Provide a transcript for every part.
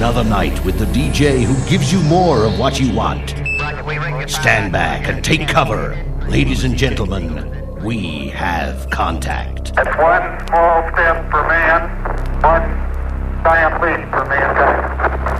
another night with the DJ who gives you more of what you want. Stand back and take cover. Ladies and gentlemen, we have contact. That's one small step for man, one giant leap for mankind.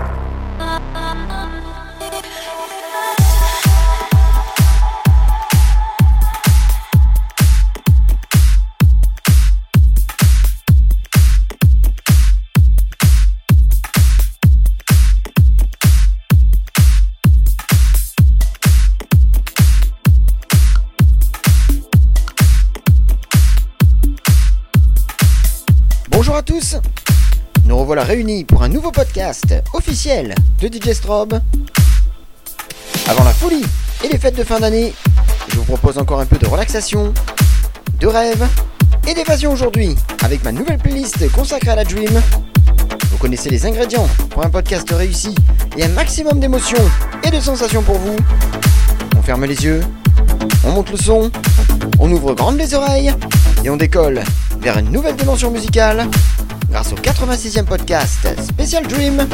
Revoilà réunis pour un nouveau podcast officiel de DJ Strobe. Avant la folie et les fêtes de fin d'année, je vous propose encore un peu de relaxation, de rêve et d'évasion aujourd'hui avec ma nouvelle playlist consacrée à la Dream. Vous connaissez les ingrédients pour un podcast réussi et un maximum d'émotions et de sensations pour vous. On ferme les yeux, on monte le son, on ouvre grandes les oreilles et on décolle vers une nouvelle dimension musicale grâce au 86e podcast Special Dream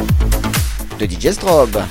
de DJ Strobe.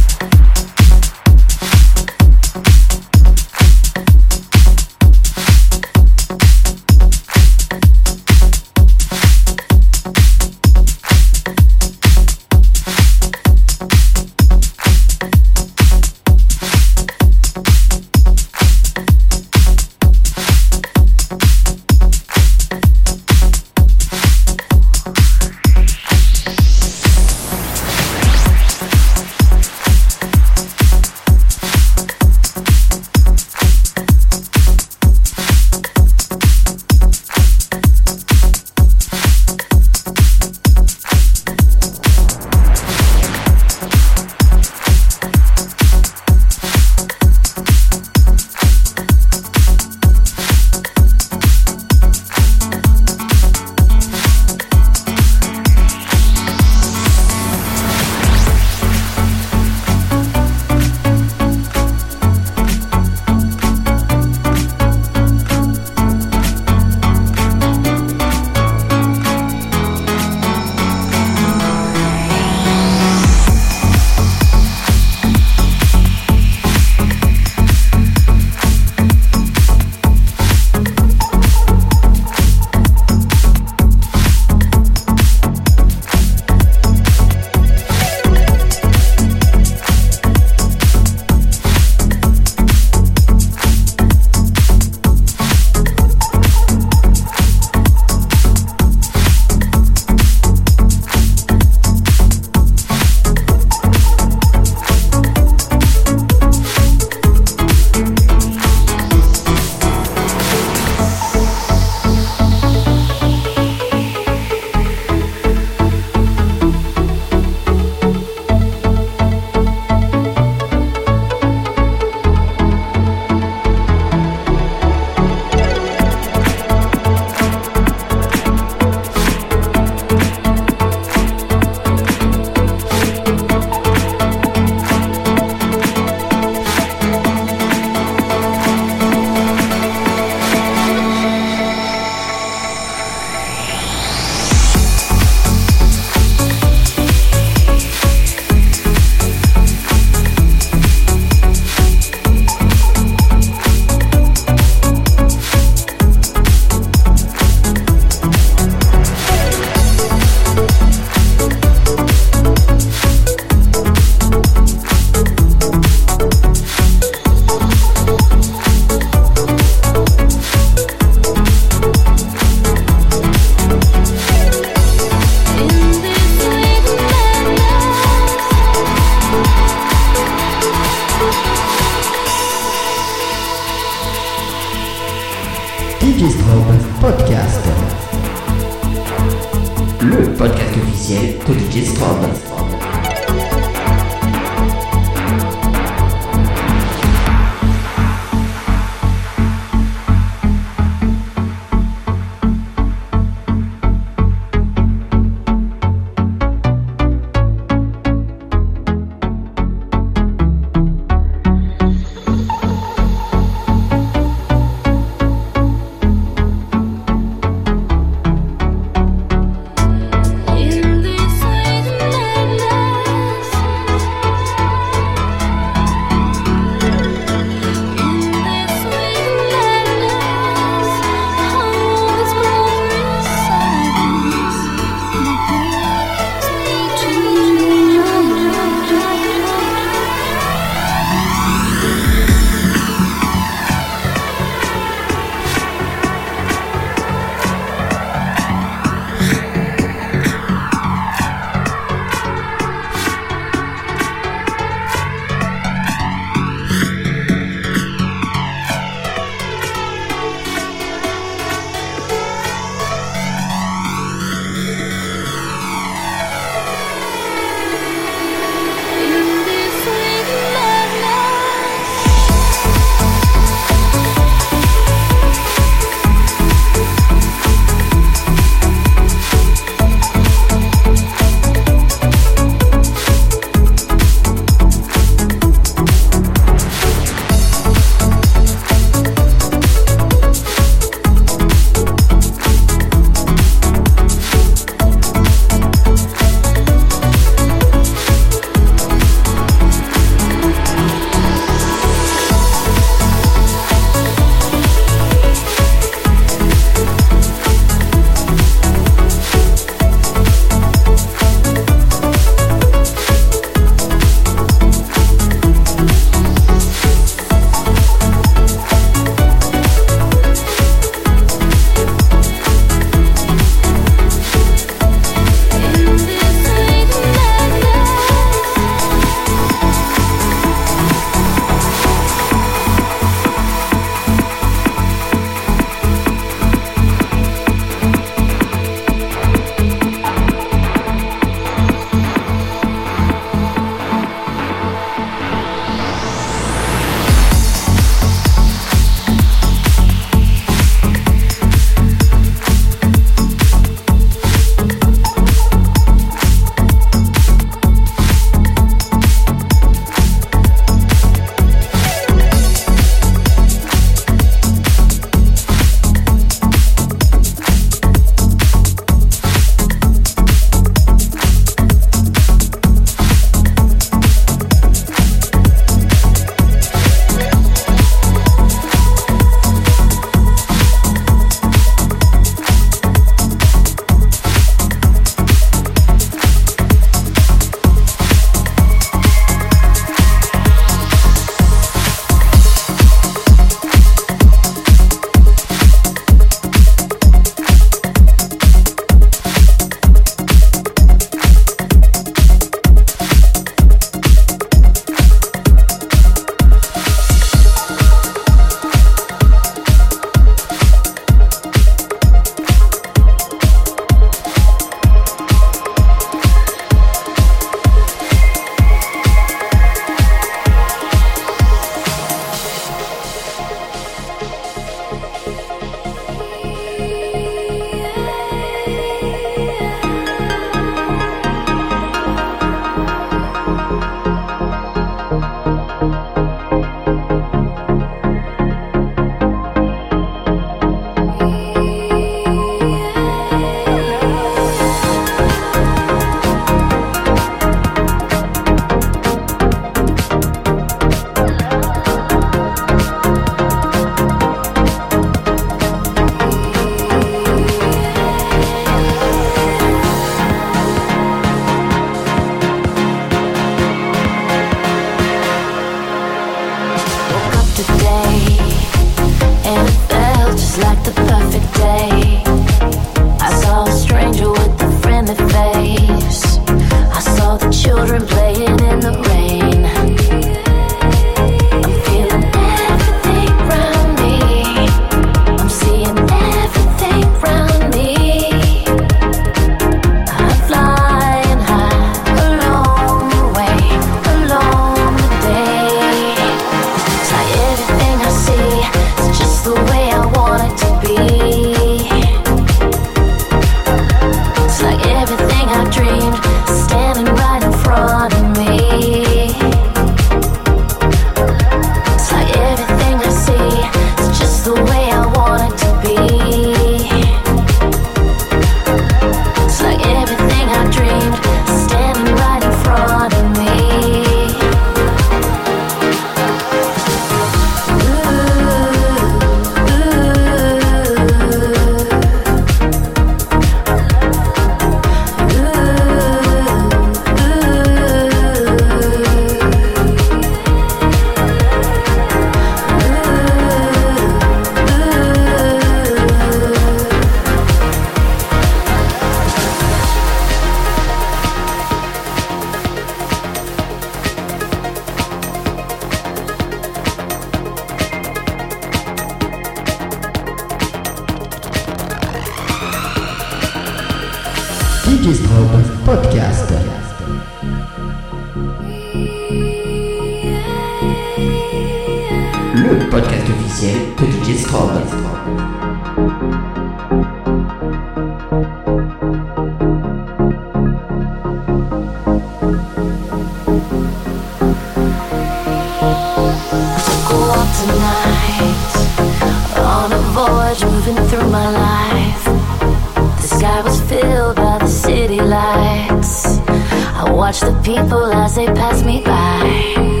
Watch the people as they pass me by.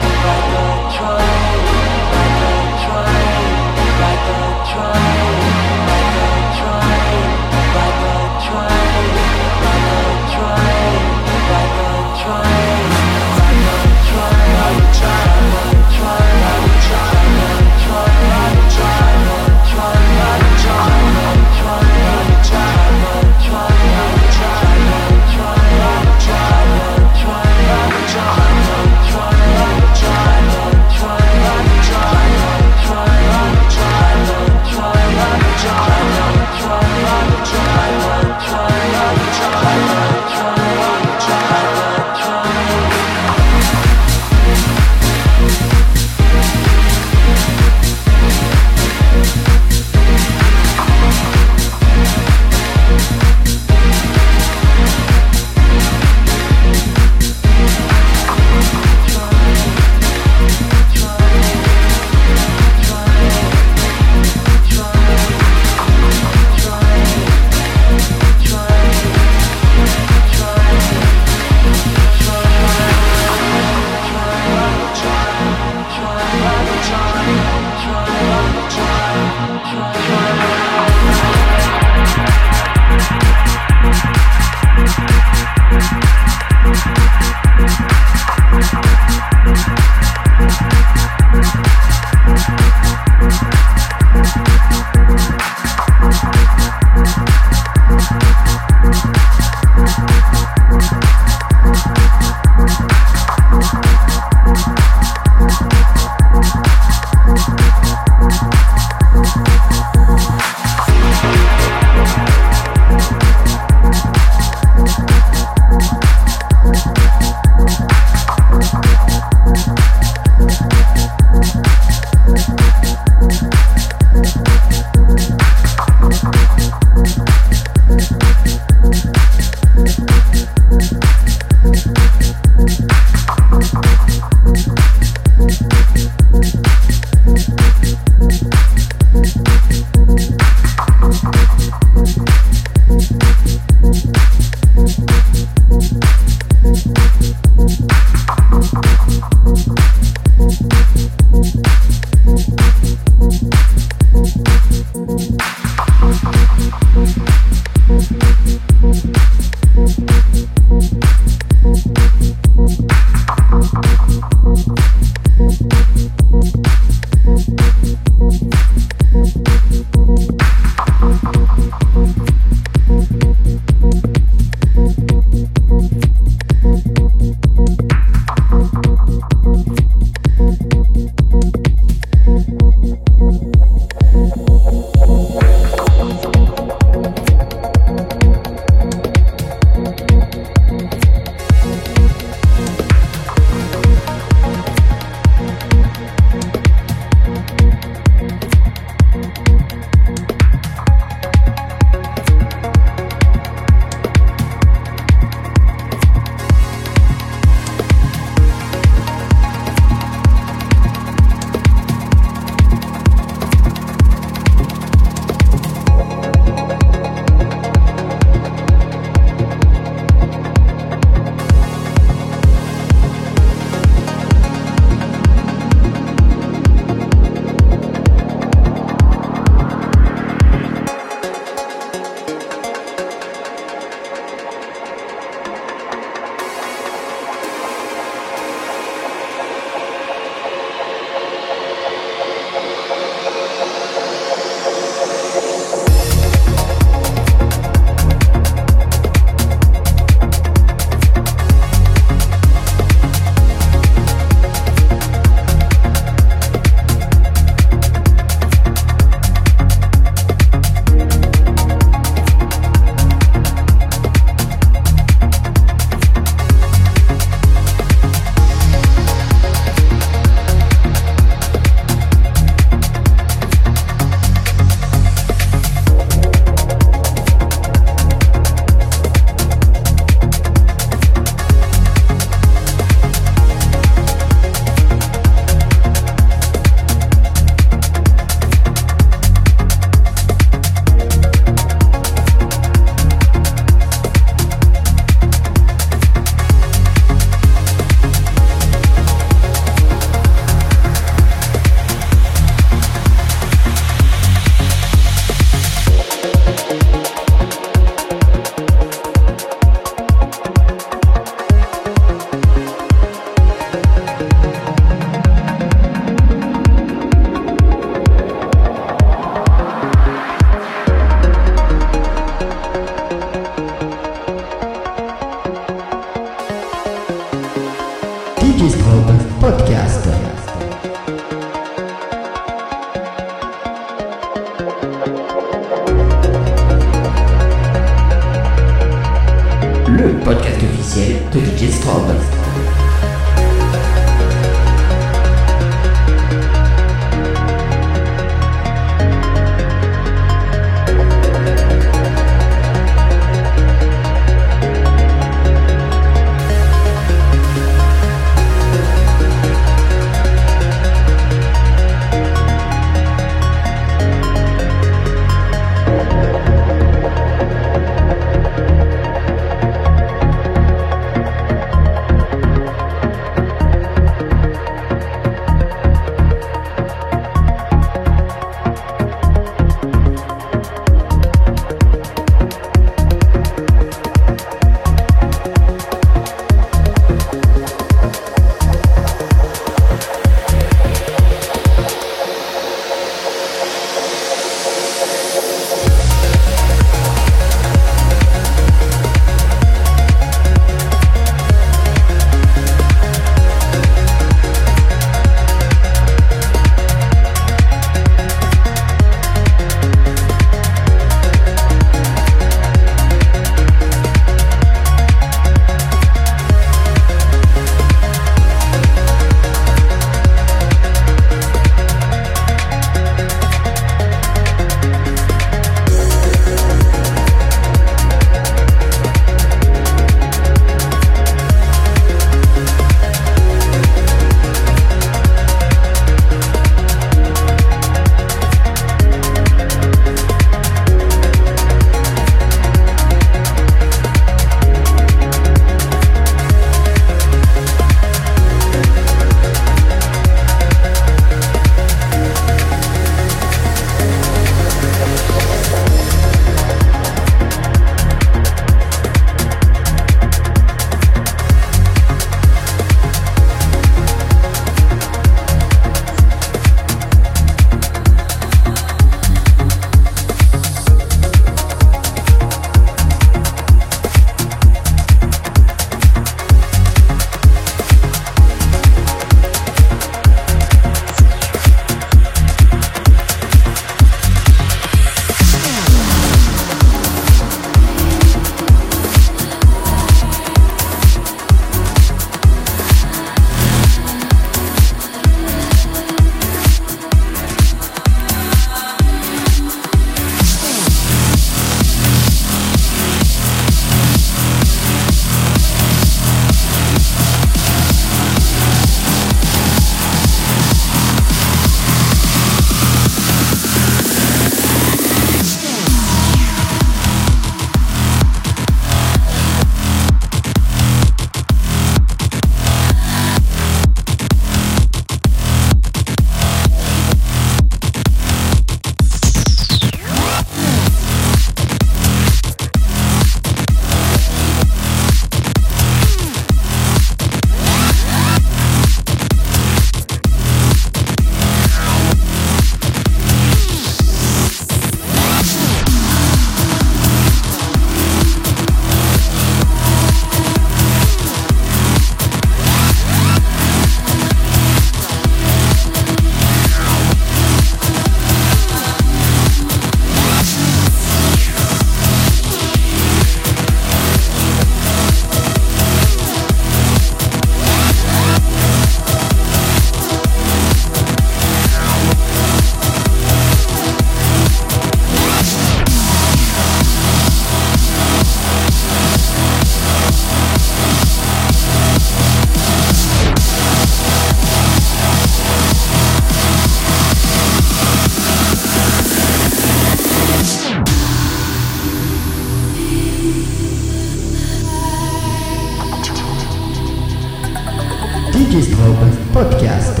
Strobe Podcast.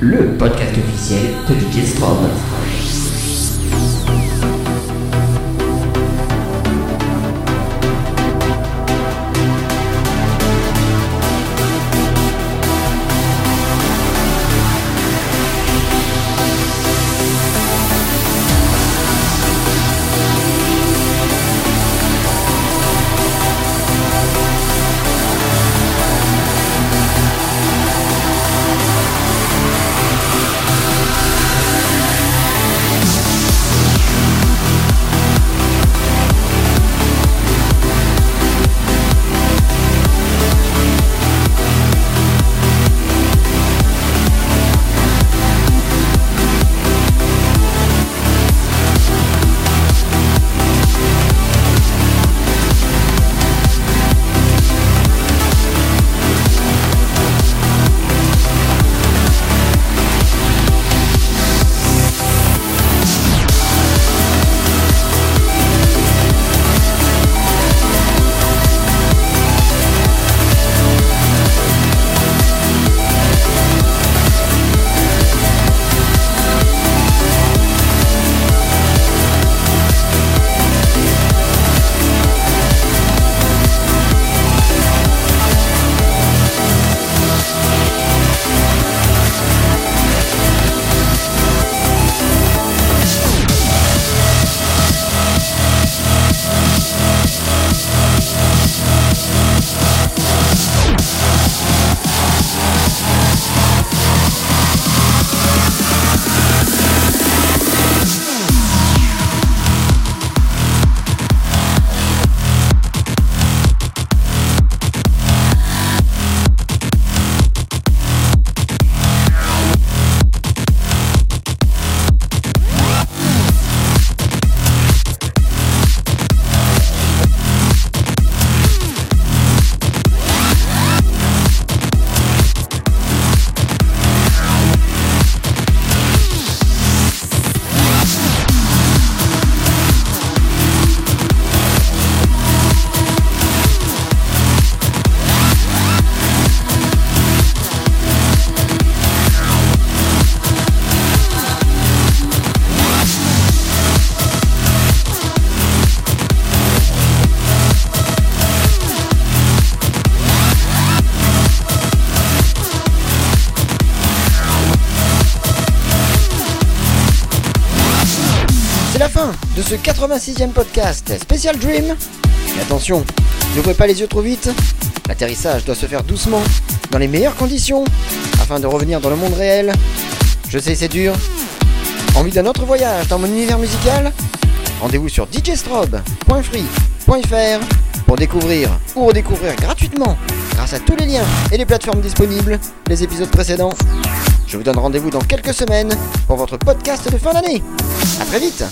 Le podcast officiel de DJ. Ce 86e podcast spécial Dream. Mais attention, n'ouvrez pas les yeux trop vite. L'atterrissage doit se faire doucement, dans les meilleures conditions, afin de revenir dans le monde réel. Je sais, c'est dur. Envie d'un autre voyage dans mon univers musical? Rendez-vous sur djstrobe.free.fr pour découvrir ou redécouvrir gratuitement, grâce à tous les liens et les plateformes disponibles, les épisodes précédents. Je vous donne rendez-vous dans quelques semaines pour votre podcast de fin d'année. A très vite